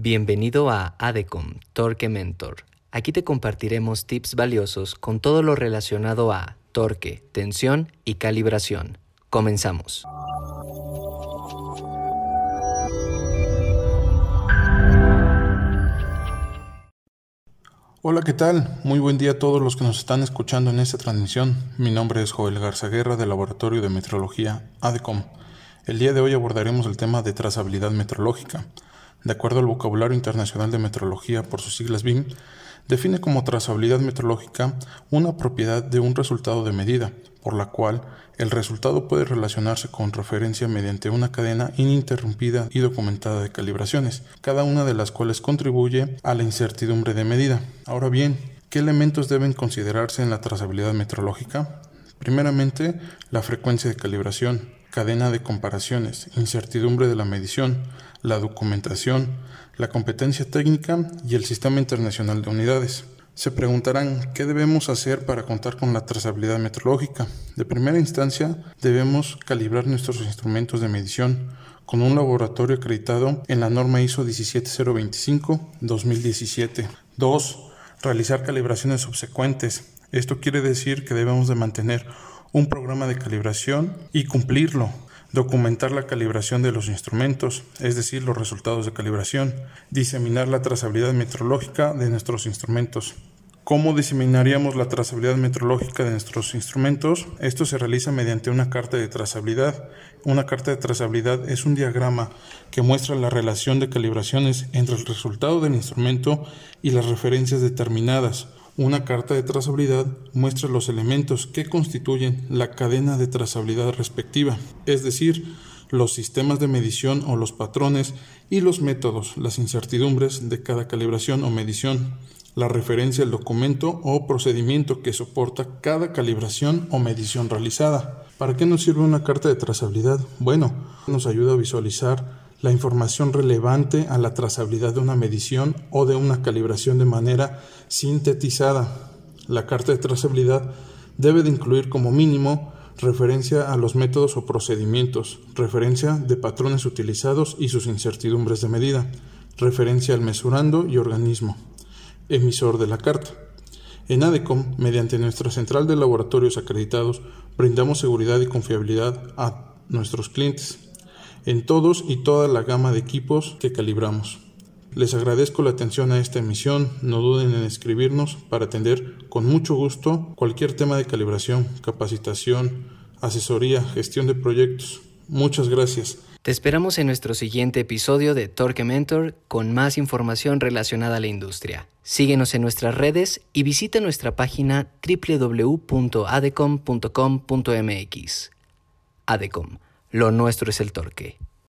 Bienvenido a ADECOM Torque Mentor. Aquí te compartiremos tips valiosos con todo lo relacionado a torque, tensión y calibración. Comenzamos. Hola, ¿qué tal? Muy buen día a todos los que nos están escuchando en esta transmisión. Mi nombre es Joel Garza Guerra del Laboratorio de Metrología ADECOM. El día de hoy abordaremos el tema de trazabilidad metrológica. De acuerdo al vocabulario internacional de metrología por sus siglas BIM, define como trazabilidad metrológica una propiedad de un resultado de medida, por la cual el resultado puede relacionarse con referencia mediante una cadena ininterrumpida y documentada de calibraciones, cada una de las cuales contribuye a la incertidumbre de medida. Ahora bien, ¿qué elementos deben considerarse en la trazabilidad metrológica? Primeramente, la frecuencia de calibración, cadena de comparaciones, incertidumbre de la medición, la documentación, la competencia técnica y el Sistema Internacional de Unidades. Se preguntarán qué debemos hacer para contar con la trazabilidad metrológica. De primera instancia, debemos calibrar nuestros instrumentos de medición con un laboratorio acreditado en la norma ISO 17025-2017. 2. Realizar calibraciones subsecuentes. Esto quiere decir que debemos de mantener un programa de calibración y cumplirlo documentar la calibración de los instrumentos, es decir, los resultados de calibración, diseminar la trazabilidad metrológica de nuestros instrumentos. ¿Cómo diseminaríamos la trazabilidad metrológica de nuestros instrumentos? Esto se realiza mediante una carta de trazabilidad. Una carta de trazabilidad es un diagrama que muestra la relación de calibraciones entre el resultado del instrumento y las referencias determinadas. Una carta de trazabilidad muestra los elementos que constituyen la cadena de trazabilidad respectiva, es decir, los sistemas de medición o los patrones y los métodos, las incertidumbres de cada calibración o medición, la referencia al documento o procedimiento que soporta cada calibración o medición realizada. ¿Para qué nos sirve una carta de trazabilidad? Bueno, nos ayuda a visualizar la información relevante a la trazabilidad de una medición o de una calibración de manera sintetizada. La carta de trazabilidad debe de incluir como mínimo referencia a los métodos o procedimientos, referencia de patrones utilizados y sus incertidumbres de medida, referencia al mesurando y organismo, emisor de la carta. En ADECOM, mediante nuestra central de laboratorios acreditados, brindamos seguridad y confiabilidad a nuestros clientes en todos y toda la gama de equipos que calibramos. Les agradezco la atención a esta emisión, no duden en escribirnos para atender con mucho gusto cualquier tema de calibración, capacitación, asesoría, gestión de proyectos. Muchas gracias. Te esperamos en nuestro siguiente episodio de Torque Mentor con más información relacionada a la industria. Síguenos en nuestras redes y visita nuestra página www.adecom.com.mx. Adecom lo nuestro es el torque.